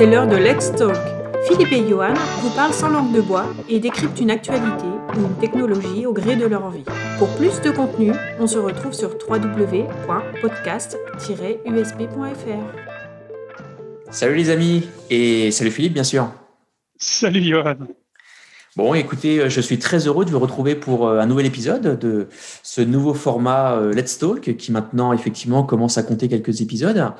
C'est l'heure de Let's Talk. Philippe et Johan vous parlent sans langue de bois et décryptent une actualité ou une technologie au gré de leur envie. Pour plus de contenu, on se retrouve sur www.podcast-usb.fr. Salut les amis et salut Philippe bien sûr. Salut Johan. Bon, écoutez, je suis très heureux de vous retrouver pour euh, un nouvel épisode de ce nouveau format euh, Let's Talk qui maintenant effectivement commence à compter quelques épisodes.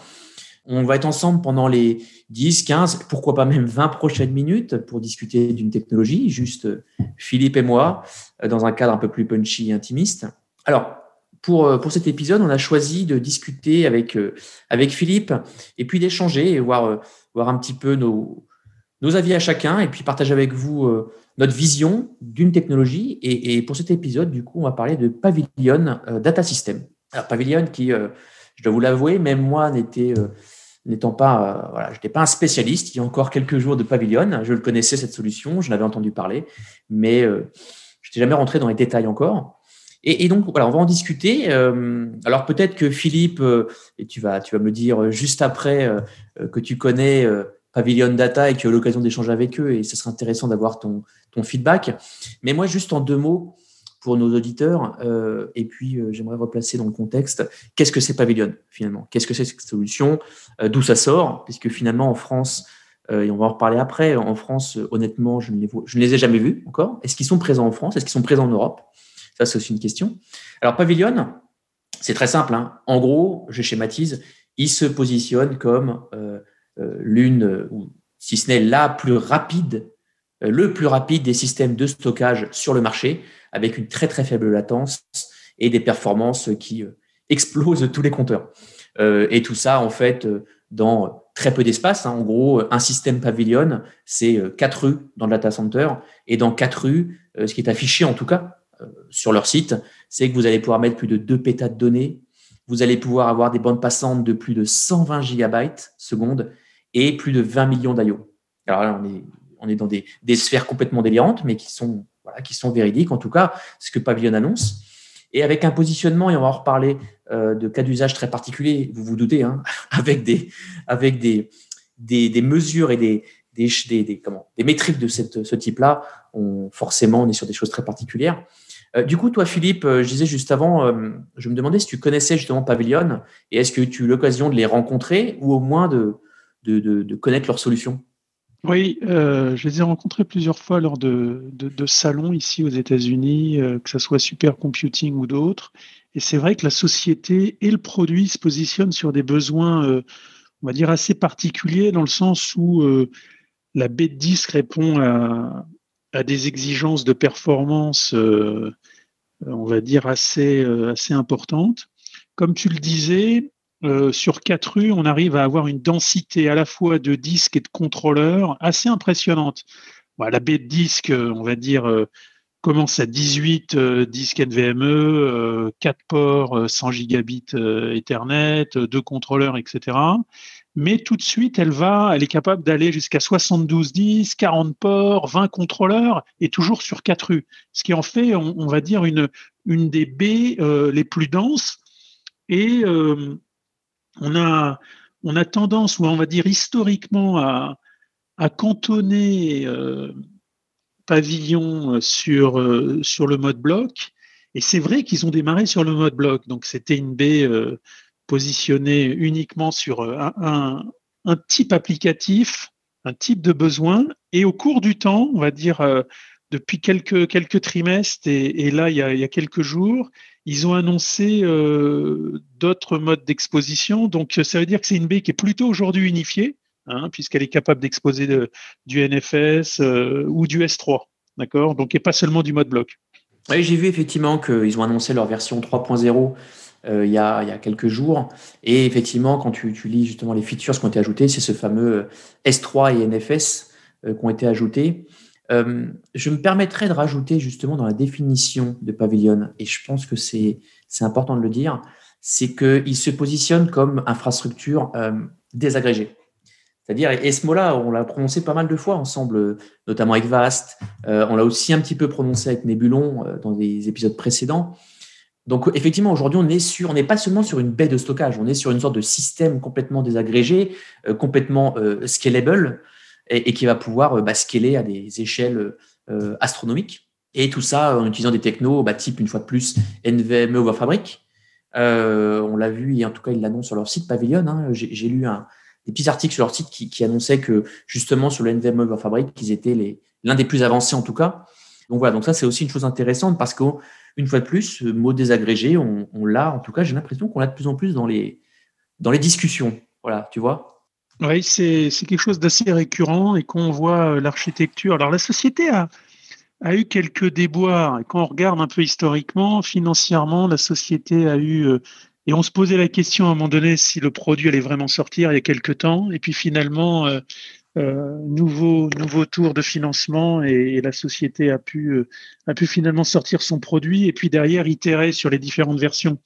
On va être ensemble pendant les 10, 15, pourquoi pas même 20 prochaines minutes pour discuter d'une technologie, juste euh, Philippe et moi, dans un cadre un peu plus punchy et intimiste. Alors, pour, pour cet épisode, on a choisi de discuter avec, avec Philippe et puis d'échanger et voir, voir un petit peu nos, nos avis à chacun et puis partager avec vous notre vision d'une technologie. Et, pour cet épisode, du coup, on va parler de Pavilion euh, Data System. Alors, Pavilion qui, euh, je dois vous l'avouer, même moi n'était euh, n'étant pas, voilà, je n'étais pas un spécialiste. Il y a encore quelques jours de Pavilion, je le connaissais cette solution, je l'avais entendu parler, mais je n'étais jamais rentré dans les détails encore. Et, donc voilà, on va en discuter. alors peut-être que Philippe, et tu vas, tu vas me dire juste après que tu connais Pavilion Data et que tu as l'occasion d'échanger avec eux et ce serait intéressant d'avoir ton, ton feedback. Mais moi, juste en deux mots pour nos auditeurs, euh, et puis euh, j'aimerais replacer dans le contexte, qu'est-ce que c'est Pavilion finalement? Qu'est-ce que c'est cette solution? Euh, D'où ça sort? Puisque finalement en France, et on va en reparler après, en France, honnêtement, je ne, les, ai jamais vus encore. Est-ce qu'ils sont présents en France? Est-ce qu'ils sont présents en Europe? Ça, c'est aussi une question. Alors Pavilion, c'est très simple. Hein. En gros, je schématise, il se positionne comme l'une, ou si ce n'est la plus rapide le plus rapide des systèmes de stockage sur le marché, avec une très très faible latence et des performances qui euh, explosent tous les compteurs. Euh, et tout ça, en fait, euh, dans très peu d'espace. Hein. En gros, un système pavilion, c'est quatre rues dans le data center. Et dans quatre rues, ce qui est affiché en tout cas sur leur site, c'est que vous allez pouvoir mettre plus de 2 pétas de données. Vous allez pouvoir avoir des bandes passantes de plus de 120 gigabytes seconde et plus de 20 millions d'IO. Alors là, on est on est dans des, sphères complètement délirantes, mais qui sont, qui sont véridiques, en tout cas, ce que Pavilion annonce. Et avec un positionnement, et on va en reparler euh, de cas d'usage très particuliers, vous vous doutez, hein, avec, des, avec des, des, mesures et des, des, des, des métriques de ce type-là, forcément, on est sur des choses très particulières. Euh, du coup, toi, Philippe, euh, je disais juste avant, je me demandais si tu connaissais justement Pavilion et est-ce que tu as eu l'occasion de les rencontrer ou au moins de, de, de connaître leurs solutions? Oui, euh, je les ai rencontrés plusieurs fois lors de, de, salons ici aux États-Unis, euh, que ce soit Supercomputing ou d'autres. Et c'est vrai que la société et le produit se positionnent sur des besoins, euh, on va dire, assez particuliers, dans le sens où la bête disque répond à, à, des exigences de performance, on va dire, assez, assez importantes. Comme tu le disais, euh, sur quatre rues, on arrive à avoir une densité à la fois de disques et de contrôleurs assez impressionnante. la baie de disques, euh, on va dire, euh, commence à 18 disques NVMe, 4 ports, 100 gigabits Ethernet, 2 contrôleurs, etc. Mais tout de suite, elle va, elle est capable d'aller jusqu'à 72 disques, 40 ports, 20 contrôleurs, et toujours sur quatre rues. Ce qui en fait, on, va dire, une, une des baies les plus denses. Et on a, on a tendance, ou on va dire historiquement, à, cantonner euh, Pavillon sur, euh, sur le mode bloc. Et c'est vrai qu'ils ont démarré sur le mode bloc. Donc c'était une baie euh, positionnée uniquement sur un, type applicatif, un type de besoin. Et au cours du temps, on va dire depuis quelques, quelques trimestres et, là, il y, a, quelques jours, ils ont annoncé euh, d'autres modes d'exposition. Donc, ça veut dire que c'est une baie qui est plutôt aujourd'hui unifiée, hein, puisqu'elle est capable d'exposer du NFS euh, ou du S3. D'accord? Donc, et pas seulement du mode bloc. Oui, j'ai vu effectivement qu'ils ont annoncé leur version 3.0 euh, il, y a, il y a quelques jours. Et effectivement, quand tu, tu lis justement les features qui ont été ajoutées, c'est ce fameux S3 et NFS qui ont été ajoutés. Euh, je me permettrai de rajouter justement dans la définition de pavillon, et je pense que c'est important de le dire, c'est qu'il se positionne comme infrastructure euh, désagrégée. C'est-à-dire, et ce mot-là, on l'a prononcé pas mal de fois ensemble, notamment avec Vast, euh, on l'a aussi un petit peu prononcé avec Nebulon dans des épisodes précédents. Donc effectivement, aujourd'hui, on est sur, on n'est pas seulement sur une baie de stockage, on est sur une sorte de système complètement désagrégé, complètement scalable et, qui va pouvoir bah, scaler à des échelles astronomiques. Et tout ça en utilisant des technos, bah, type une fois de plus NVMe over Fabric. on l'a vu, et en tout cas ils l'annoncent sur leur site Pavilion. Hein. J'ai lu des petits articles sur leur site qui, annonçaient que justement sur le NVMe over Fabric, ils étaient l'un des plus avancés en tout cas. Donc voilà, donc ça c'est aussi une chose intéressante parce qu'une fois de plus, ce mot désagrégé, on, l'a, en tout cas j'ai l'impression qu'on l'a de plus en plus dans les, dans les discussions. Voilà, tu vois Oui, c'est quelque chose d'assez récurrent et qu'on voit euh, l'architecture. Alors la société a, a eu quelques déboires et quand on regarde un peu historiquement, financièrement, la société a eu... Euh, et on se posait la question à un moment donné si le produit allait vraiment sortir il y a quelques temps. Et puis finalement, euh, euh, nouveau, nouveau tour de financement et, la société a pu, euh, a pu finalement sortir son produit et puis derrière itérer sur les différentes versions.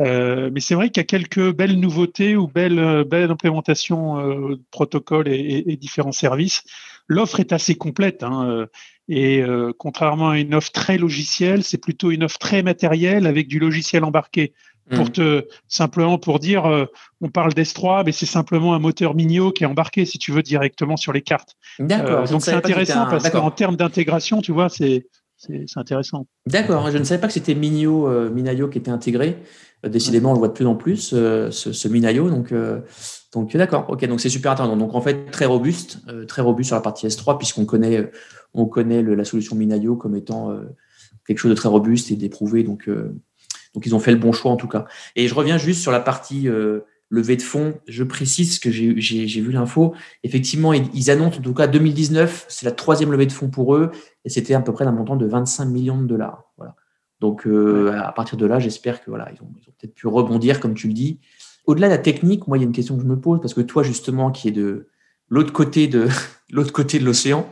Euh, mais c'est vrai qu'il y a quelques belles nouveautés ou belles, belles implémentations euh, de protocoles et, et, différents services. L'offre est assez complète hein, et contrairement à une offre très logicielle, c'est plutôt une offre très matérielle avec du logiciel embarqué pour mm. te simplement pour dire euh, on parle d'S3 mais c'est simplement un moteur Mignot qui est embarqué si tu veux directement sur les cartes. D'accord. Euh, donc c'est intéressant parce qu'en termes d'intégration, tu vois, c'est c'est intéressant. D'accord, je ne savais pas que c'était Mignot, euh, Minayo qui était intégré. décidément, on le voit de plus en plus, ce, ce, Minayo. Donc, donc d'accord, ok, donc c'est super intéressant. Donc en fait, très robuste, très robuste sur la partie S3, puisqu'on connaît, on connaît la solution Minayo comme étant quelque chose de très robuste et d'éprouvé. Donc, donc, ils ont fait le bon choix en tout cas. Et je reviens juste sur la partie euh, levée de fonds. Je précise que j'ai vu l'info. Effectivement, ils, annoncent en tout cas 2019, c'est la troisième levée de fonds pour eux, et c'était à peu près d'un montant de 25 millions de dollars. Voilà. Donc, euh, à partir de là, j'espère que voilà, ils ont, ont peut-être pu rebondir, comme tu le dis. Au-delà de la technique, moi, il y a une question que je me pose parce que toi, justement, qui est de l'autre côté de l'autre côté de l'océan,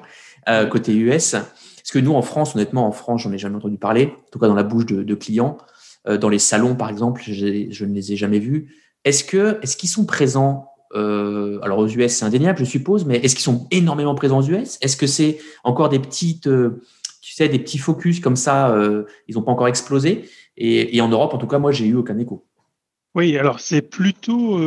euh, côté US, parce que nous, en France, honnêtement, en France, j'en ai jamais entendu parler, en tout cas dans la bouche de, de clients. Euh, dans les salons, par exemple, je ne les ai jamais vus. Est-ce que est-ce qu'ils sont présents euh, alors aux US, c'est indéniable, je suppose, mais est-ce qu'ils sont énormément présents aux US Est-ce que c'est encore des petites, euh, tu sais, des petits focus comme ça Ils n'ont pas encore explosé? Et, en Europe, en tout cas, moi, j'ai eu aucun écho. Oui, alors c'est plutôt,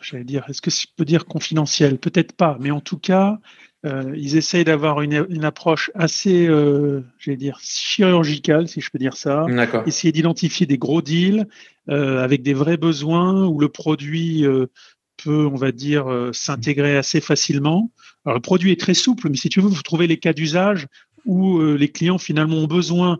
j'allais dire, est-ce que je peux dire confidentiel? Peut-être pas, mais en tout cas, euh, ils essayent d'avoir une, une, approche assez, euh, j'allais dire, chirurgicale, si je peux dire ça. Essayer d'identifier des gros deals euh, avec des vrais besoins où le produit euh, peut, on va dire, euh, s'intégrer assez facilement. Alors, le produit est très souple, mais si tu veux, vous trouvez les cas d'usage où les clients finalement ont besoin,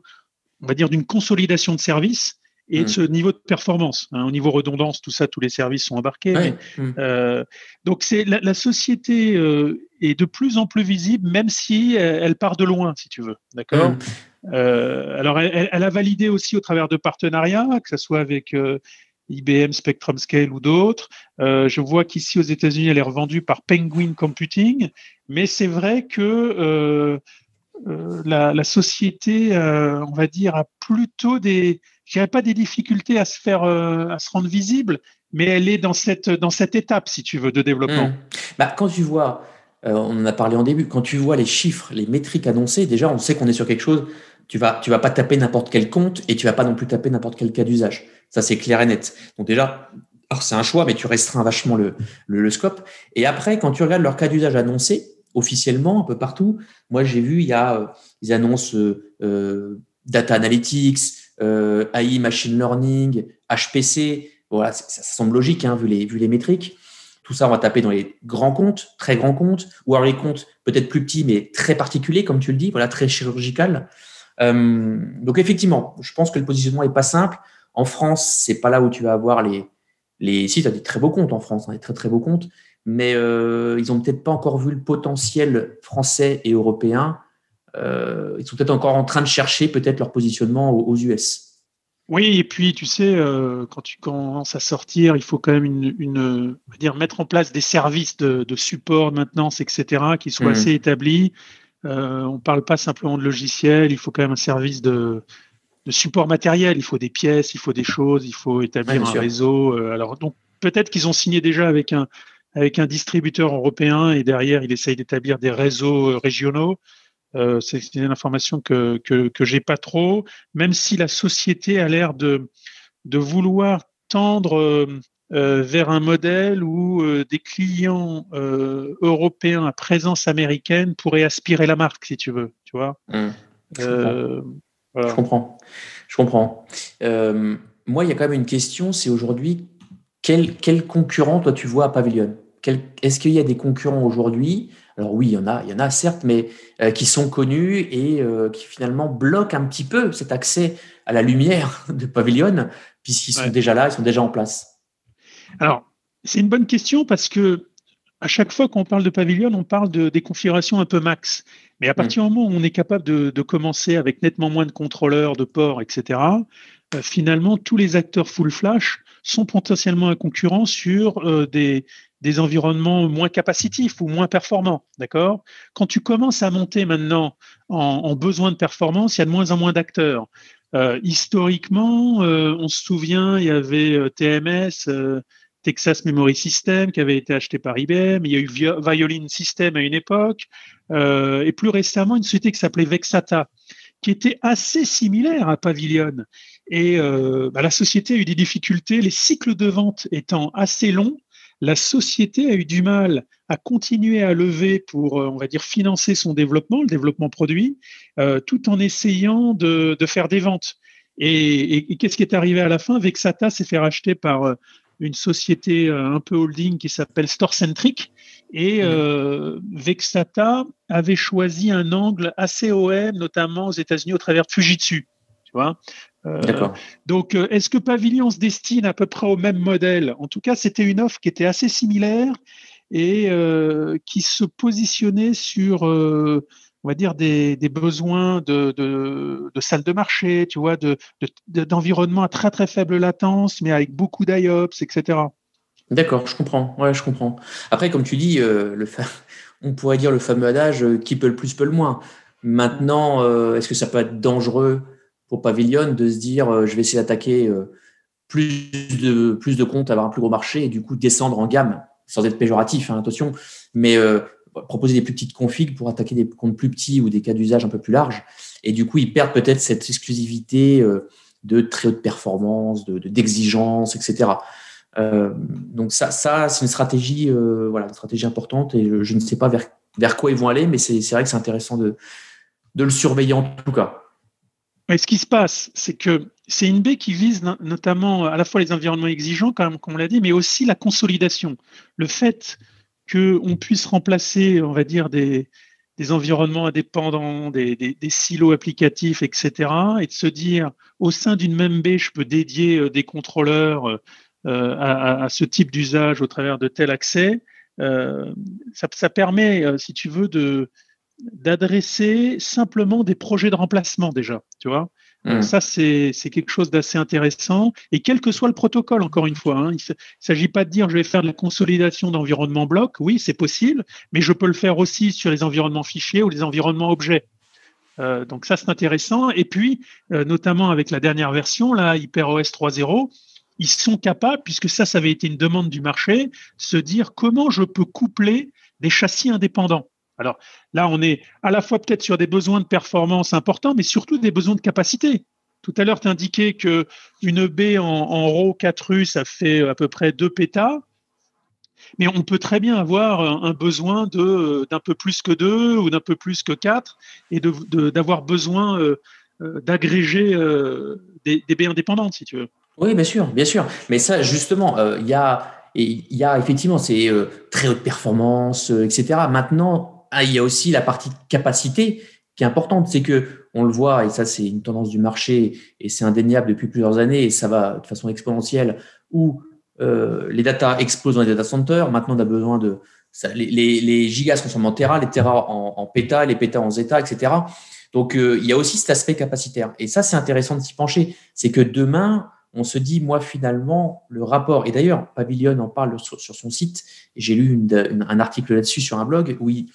on va dire, d'une consolidation de services et de mm. ce niveau de performance. Hein, au niveau redondance, tout ça, tous les services sont embarqués. Mm. euh, donc c'est la, la, société euh, est de plus en plus visible, même si elle, elle part de loin, si tu veux. D'accord? Mm. Euh, alors elle, elle, a validé aussi au travers de partenariats, que ce soit avec euh, IBM, Spectrum Scale ou d'autres. Euh, je vois qu'ici aux États-Unis, elle est revendue par Penguin Computing, mais c'est vrai que la, la, société, on va dire, a plutôt des je dirais pas des difficultés à se faire, euh, à se rendre visible, mais elle est dans cette, dans cette étape, si tu veux, de développement. Mmh. Bah, quand tu vois, euh, on en a parlé en début, quand tu vois les chiffres, les métriques annoncées, déjà, on sait qu'on est sur quelque chose. Tu vas, tu vas pas taper n'importe quel compte et tu vas pas non plus taper n'importe quel cas d'usage. Ça, c'est clair et net. Donc déjà, c'est un choix, mais tu restreins vachement le, le, scope. Et après, quand tu regardes leur cas d'usage annoncé, officiellement, un peu partout, moi, j'ai vu, il y a, euh, ils annoncent data analytics, euh, AI, machine learning, HPC. Voilà, ça, semble logique hein, vu, les, vu les métriques. Tout ça, on va taper dans les grands comptes, très grands comptes, ou alors les comptes peut-être plus petits, mais très particuliers, comme tu le dis, voilà, très chirurgical. Euh, donc effectivement, je pense que le positionnement est pas simple. En France, c'est pas là où tu vas avoir les, les. Si, tu as des très beaux comptes en France, hein, des très très beaux comptes, mais euh, ils ont peut-être pas encore vu le potentiel français et européen euh, ils sont peut-être encore en train de chercher peut-être leur positionnement aux, US. Oui, et puis tu sais, euh, quand tu commences à sortir, il faut quand même une, dire, mettre en place des services de, support, de maintenance, etc., qui soient mmh. assez établis. On ne parle pas simplement de logiciel, il faut quand même un service de, support matériel. Il faut des pièces, il faut des choses, il faut établir un réseau. alors donc peut-être qu'ils ont signé déjà avec un avec un distributeur européen et derrière il essaye d'établir des réseaux régionaux. Euh, c'est une information que, que, que j'ai pas trop, même si la société a l'air de, de vouloir tendre euh, euh, vers un modèle où des clients européens à présence américaine pourraient aspirer la marque, si tu veux, tu vois. Mmh. Je comprends. Je comprends. moi, il y a quand même une question, c'est aujourd'hui, quel, quel concurrent, toi, tu vois à Pavilion? Est-ce qu'il y a des concurrents aujourd'hui? Alors oui, il y en a, il y en a certes, mais euh, qui sont connus et euh, qui finalement bloquent un petit peu cet accès à la lumière de Pavilion, puisqu'ils sont déjà là, ils sont déjà en place. Alors, c'est une bonne question parce que à chaque fois qu'on parle de Pavilion, on parle de, des configurations un peu max. Mais à partir mm. du moment où on est capable de, commencer avec nettement moins de contrôleurs, de ports, etc., euh, finalement, tous les acteurs full flash sont potentiellement un concurrent sur des, des environnements moins capacitifs ou moins performants, d'accord? Quand tu commences à monter maintenant en, besoin de performance, il y a de moins en moins d'acteurs. Euh, historiquement, euh, on se souvient, il y avait euh, TMS, Texas Memory System, qui avait été acheté par IBM. Il y a eu Violin System à une époque, et plus récemment une société qui s'appelait Vexata, qui était assez similaire à Pavilion. Et bah, la société a eu des difficultés, les cycles de vente étant assez longs la société a eu du mal à continuer à lever pour, euh, on va dire, financer son développement, le développement produit, euh, tout en essayant de, faire des ventes. Et, qu'est-ce qui est arrivé à la fin? Vexata s'est fait racheter par euh, une société un peu holding qui s'appelle StoreCentric. Et Vexata avait choisi un angle assez OM, notamment aux États-Unis, au travers de Fujitsu. Tu vois? Euh, donc, euh, est-ce que Pavilion se destine à peu près au même modèle? En tout cas, c'était une offre qui était assez similaire et euh, qui se positionnait sur, on va dire, des, besoins de, de, de salles de marché, tu vois, d'environnement à très très faible latence, mais avec beaucoup d'IOPS, etc. D'accord, je comprends. Ouais, je comprends. Après, comme tu dis, le on pourrait dire le fameux adage qui peut le plus peut le moins. Maintenant, est-ce que ça peut être dangereux? Pour Pavilion de se dire euh, je vais essayer d'attaquer euh, plus de, plus de comptes, avoir un plus gros marché et du coup descendre en gamme, sans être péjoratif, hein, attention, mais euh, proposer des plus petites configs pour attaquer des comptes plus petits ou des cas d'usage un peu plus larges. Et du coup, ils perdent peut-être cette exclusivité de très haute performance, de, d'exigence, etc. donc ça, ça c'est une stratégie, voilà, une stratégie importante et je, ne sais pas vers, vers quoi ils vont aller, mais c'est, vrai que c'est intéressant de, de le surveiller en tout cas. Mais ce qui se passe, c'est que c'est une baie qui vise notamment à la fois les environnements exigeants, comme, on l'a dit, mais aussi la consolidation. Le fait qu'on puisse remplacer, on va dire, des, environnements indépendants, des, silos applicatifs, etc., et de se dire, au sein d'une même baie, je peux dédier euh, des contrôleurs euh, à, ce type d'usage au travers de tel accès, euh, ça, permet, si tu veux, de, d'adresser simplement des projets de remplacement déjà, tu vois. Hmm. ça, c'est quelque chose d'assez intéressant. Et quel que soit le protocole, encore une fois, hein, il ne s'agit pas de dire je vais faire de la consolidation d'environnement bloc. Oui, c'est possible, mais je peux le faire aussi sur les environnements fichiers ou les environnements objets. Euh, donc ça, c'est intéressant. Et puis, euh, notamment avec la dernière version, là, HyperOS 3.0, ils sont capables, puisque ça, ça avait été une demande du marché, se dire comment je peux coupler des châssis indépendants. Alors là, on est à la fois peut-être sur des besoins de performance importants, mais surtout des besoins de capacité. Tout à l'heure, tu indiquais qu'une baie en, en RAW 4U, ça fait à peu près 2 pétas. Mais on peut très bien avoir un besoin d'un peu plus que 2 ou d'un peu plus que 4 et d'avoir besoin euh, euh, d'agréger euh, des, baies indépendantes, si tu veux. Oui, bien sûr, bien sûr. Mais ça, justement, il y a y a effectivement ces très haute performance, etc. Maintenant, ah, il y a aussi la partie capacité qui est importante. C'est que on le voit, et ça c'est une tendance du marché, et c'est indéniable depuis plusieurs années, et ça va de façon exponentielle, où euh, les data explosent dans les data centers. Maintenant, on a besoin de les, les, gigas se transforment en Tera, les Tera en, en péta, les pétas en zeta, etc. Donc, euh, il y a aussi cet aspect capacitaire. Et ça, c'est intéressant de s'y pencher. C'est que demain, on se dit, moi, finalement, le rapport, et d'ailleurs, Pavilion en parle sur, son site, j'ai lu un article là-dessus sur un blog où il,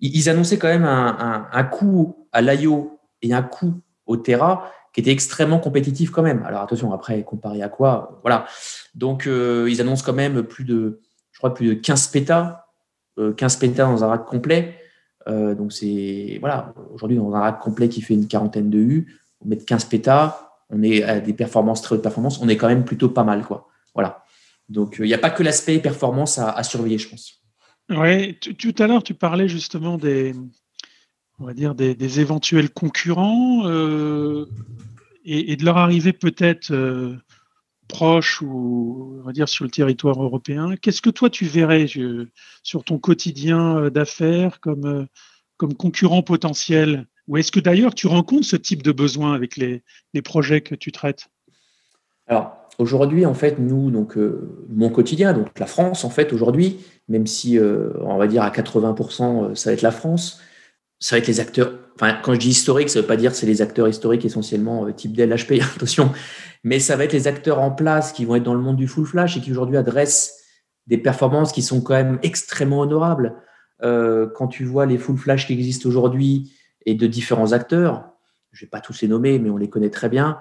ils annonçaient quand même un, coût à l'IO et un coût au Terra qui était extrêmement compétitif quand même. Alors attention, après, comparé à quoi Voilà. Donc, euh, ils annoncent quand même plus de, je crois, plus de 15 pétas, 15 pétas dans un rack complet. donc c'est voilà, aujourd'hui dans un rack complet qui fait une quarantaine de U, on met 15 pétas, on est à des performances très hautes performances, on est quand même plutôt pas mal quoi. Voilà. Donc il n'y a pas que l'aspect performance à, surveiller, je pense. Oui, tout à l'heure tu parlais justement des, on va dire des, éventuels concurrents et, de leur arriver peut-être proche ou on va dire sur le territoire européen. Qu'est-ce que toi tu verrais sur ton quotidien euh, d'affaires comme, euh, comme concurrent potentiel? Ou est-ce que d'ailleurs tu rencontres ce type de besoin avec les, projets que tu traites? Alors aujourd'hui, en fait, nous, donc euh, mon quotidien, donc la France, en fait, aujourd'hui, même si on va dire à 80%, ça va être la France, ça va être les acteurs. Enfin, quand je dis historique, ça ne veut pas dire c'est les acteurs historiques essentiellement type Dell, HP, attention mais ça va être les acteurs en place qui vont être dans le monde du full flash et qui aujourd'hui adressent des performances qui sont quand même extrêmement honorables. Euh, quand tu vois les full flash qui existent aujourd'hui et de différents acteurs, je ne vais pas tous les nommer, mais on les connaît très bien,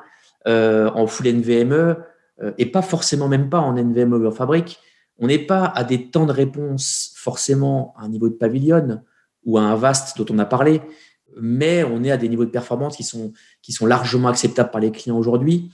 euh, en full NVMe, euh, et pas forcément même pas en NVMe over fabrique, on n'est pas à des temps de réponse forcément à un niveau de pavillon ou à un vaste dont on a parlé, mais on est à des niveaux de performance qui sont, qui sont largement acceptables par les clients aujourd'hui.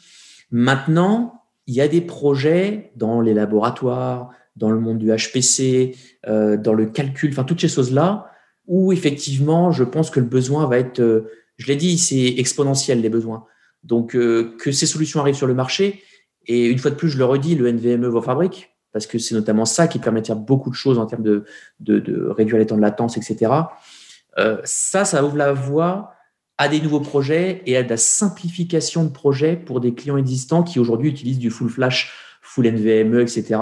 Maintenant, il y a des projets dans les laboratoires, dans le monde du HPC, euh, dans le calcul, enfin toutes ces choses-là, où effectivement, je pense que le besoin va être, euh, je l'ai dit, c'est exponentiel les besoins. Donc euh, que ces solutions arrivent sur le marché, et une fois de plus, je le redis, le NVMe vos fabrique, parce que c'est notamment ça qui permet de faire beaucoup de choses en termes de, de, de réduire les temps de latence, etc. ça, ça ouvre la voie à des nouveaux projets et à de la simplification de projets pour des clients existants qui aujourd'hui utilisent du full flash, full NVMe, etc.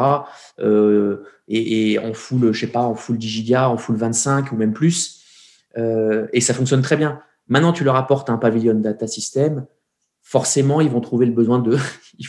Euh, et, en full, je sais pas, en full 10 gigas, en full 25 ou même plus. Euh, et ça fonctionne très bien. Maintenant, tu leur apportes un pavillon data system. Forcément, ils vont trouver le besoin de. ils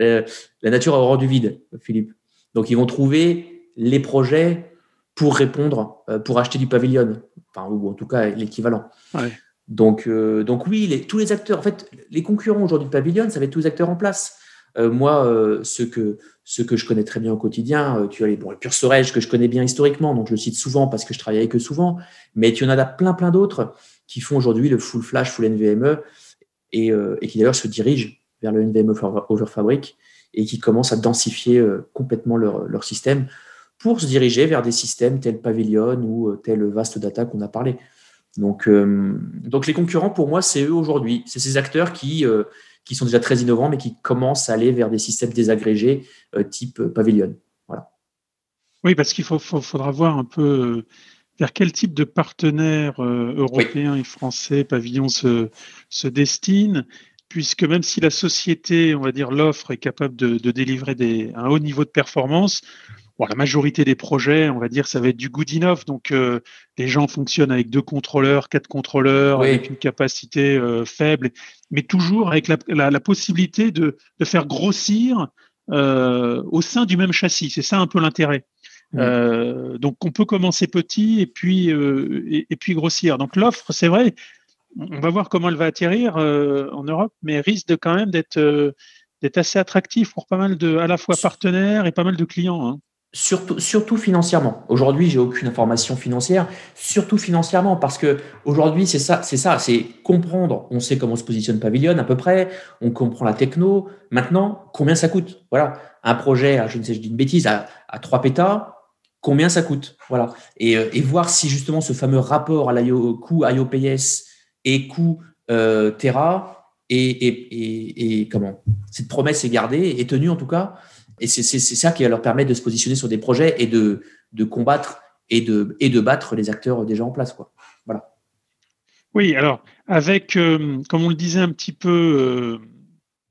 euh, la nature a horreur du vide, Philippe. Donc, ils vont trouver les projets pour répondre, pour acheter du pavillon, enfin, ou en tout cas l'équivalent. Ouais. Donc, euh, donc oui, tous les acteurs, en fait, les concurrents aujourd'hui de Pavilion, ça va être tous les acteurs en place. Euh, moi, euh, ceux, que, que je connais très bien au quotidien, tu as les, bon, le Pure Storage que je connais bien historiquement, donc je le cite souvent parce que je travaille avec eux souvent, mais tu en as plein, plein d'autres qui font aujourd'hui le full flash, full NVMe et, et qui d'ailleurs se dirigent vers le NVMe over Fabric et qui commencent à densifier complètement leur, leur système pour se diriger vers des systèmes tels Pavilion ou tel Vast Data qu'on a parlé. Donc, euh, donc les concurrents, pour moi, c'est eux aujourd'hui. C'est ces acteurs qui, euh, qui sont déjà très innovants, mais qui commencent à aller vers des systèmes désagrégés euh, type Pavilion. Voilà. Oui, parce qu'il faut, faudra voir un peu vers quel type de partenaires européens et français Pavillon se, se destine, puisque même si la société, on va dire l'offre, est capable de, de délivrer des, un haut niveau de performance, la majorité des projets, on va dire, ça va être du good enough. Donc, euh, les gens fonctionnent avec deux contrôleurs, quatre contrôleurs, avec une capacité euh, faible, mais toujours avec la, possibilité de, faire grossir euh, au sein du même châssis. C'est ça un peu l'intérêt. donc, on peut commencer petit et puis, et, puis grossir. Donc, l'offre, c'est vrai, on va voir comment elle va atterrir en Europe, mais risque de quand même d'être d'être assez attractif pour pas mal de, à la fois partenaires et pas mal de clients. Hein. Surtout, surtout financièrement. Aujourd'hui, j'ai aucune information financière, surtout financièrement, parce que aujourd'hui, c'est ça, c'est ça, c'est comprendre. On sait comment se positionne Pavilion à peu près, on comprend la techno. Maintenant, combien ça coûte? Voilà, un projet, je ne sais, je dis une bêtise, à, à 3 pétas, combien ça coûte? Voilà, et, euh, et, voir si justement ce fameux rapport à l'IO, coût IOPS et coût euh, Terra et, et, et, comment? Cette promesse est gardée, est tenue en tout cas. Et c'est ça qui va leur permettre de se positionner sur des projets et de, combattre et de, battre les acteurs déjà en place. Voilà. Oui, alors, avec, euh, comme on le disait un petit peu,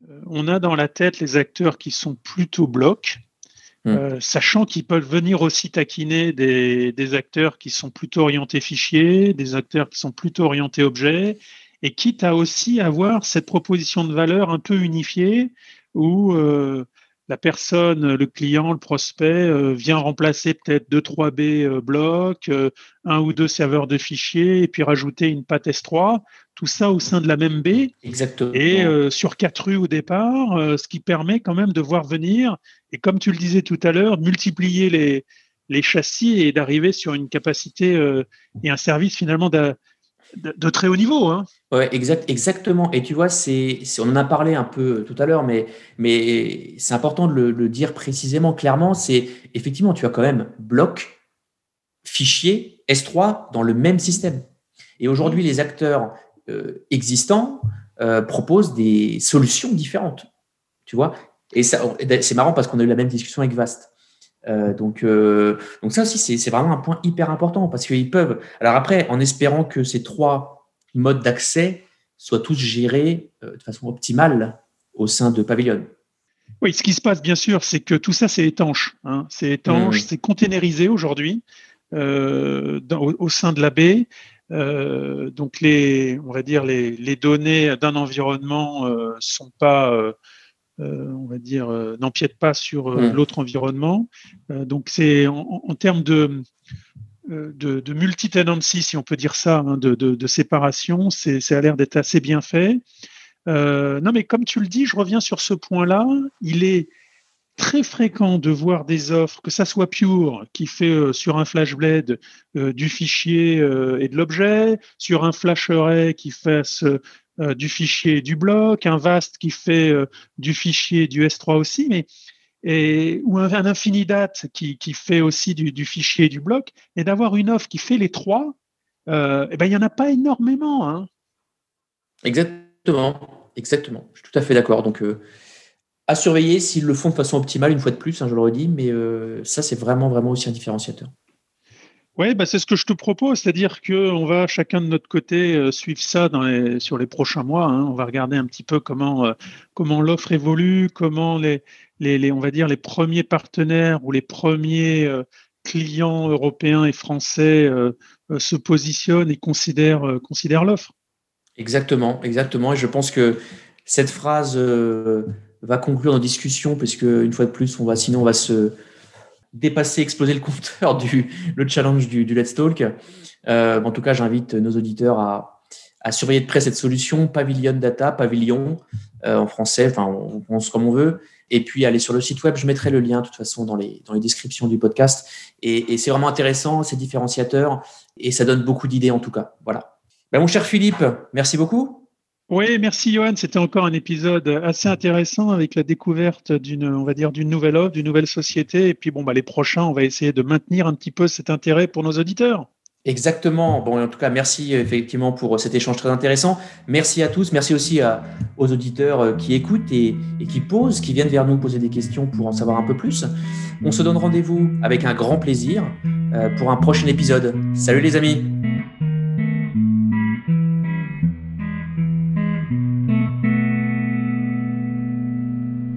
euh, on a dans la tête les acteurs qui sont plutôt blocs, hmm. euh, sachant qu'ils peuvent venir aussi taquiner des, des, acteurs qui sont plutôt orientés fichiers, des acteurs qui sont plutôt orientés objets, et quitte à aussi avoir cette proposition de valeur un peu unifiée où la personne, le client, le prospect euh, vient remplacer peut-être 2 3 B euh, blocs, euh, un ou deux serveurs de fichiers et puis rajouter une patte S3, tout ça au sein de la même B. Exactement. Et sur quatre rues au départ, ce qui permet quand même de voir venir et comme tu le disais tout à l'heure, multiplier les, les châssis et d'arriver sur une capacité et un service finalement de, de, très haut niveau. Hein. Ouais, exact, exactement. Et tu vois, c'est, on en a parlé un peu tout à l'heure, mais, mais c'est important de le, dire précisément, clairement. C'est effectivement, tu as quand même bloc, fichier, S3 dans le même système. Et aujourd'hui, les acteurs euh, existants euh, proposent des solutions différentes. Tu vois? Et ça, c'est marrant parce qu'on a eu la même discussion avec Vast. Euh, donc, euh, donc ça aussi, c'est vraiment un point hyper important parce qu'ils peuvent. Alors après, en espérant que ces trois modes d'accès soient tous gérés euh, de façon optimale au sein de Pavilion. Oui, ce qui se passe, bien sûr, c'est que tout ça, c'est étanche. Hein. C'est étanche, mmh. c'est containerisé aujourd'hui au, sein de la baie. donc les, on va dire les, les données d'un environnement ne sont pas on va dire, euh, n'empiète pas sur euh, mm. l'autre environnement. donc, c'est en, termes de, de, multi-tenancy, si on peut dire ça, hein, de, séparation, c'est, ça a l'air d'être assez bien fait. non, mais comme tu le dis, je reviens sur ce point-là. Il est très fréquent de voir des offres, que ça soit Pure qui fait sur un FlashBlade du fichier et de l'objet, sur un FlashArray qui fasse euh, du fichier du bloc, un VAST qui fait euh, du fichier du S3 aussi, mais et, ou un, Infinidate qui, fait aussi du, fichier du bloc, et d'avoir une offre qui fait les trois, euh, eh ben, il n'y en a pas énormément. Hein. Exactement, exactement. Je suis tout à fait d'accord. Donc, à surveiller s'ils le font de façon optimale, une fois de plus, hein, je le redis, mais ça, c'est vraiment, vraiment aussi un différenciateur. Oui, bah c'est ce que je te propose, c'est-à-dire qu'on va chacun de notre côté euh, suivre ça les, sur les prochains mois. Hein. On va regarder un petit peu comment, euh, comment l'offre évolue, comment les, les, on va dire les premiers partenaires ou les premiers euh, clients européens et français se positionnent et considèrent, considèrent l'offre. Exactement, exactement. Et je pense que cette phrase va conclure nos discussions, parce qu'une fois de plus, on va, sinon on va se dépasser, exploser le compteur du le challenge du, du Let's Talk. Euh, en tout cas, j'invite nos auditeurs à, à, surveiller de près cette solution Pavilion Data, Pavilion euh, en français, enfin on pense comme on veut. Et puis aller sur le site web, je mettrai le lien de toute façon dans les, dans les descriptions du podcast. Et, et c'est vraiment intéressant, c'est différenciateur et ça donne beaucoup d'idées en tout cas. Voilà. Ben, mon cher Philippe, merci beaucoup. Oui, merci Johan. C'était encore un épisode assez intéressant avec la découverte d'une, on va dire, d'une nouvelle offre, d'une nouvelle société. Et puis bon, bah, les prochains, on va essayer de maintenir un petit peu cet intérêt pour nos auditeurs. Exactement. Bon, en tout cas, merci effectivement pour cet échange très intéressant. Merci à tous. Merci aussi aux auditeurs euh, qui écoutent et, et, qui posent, qui viennent vers nous poser des questions pour en savoir un peu plus. On se donne rendez-vous avec un grand plaisir euh, pour un prochain épisode. Salut les amis.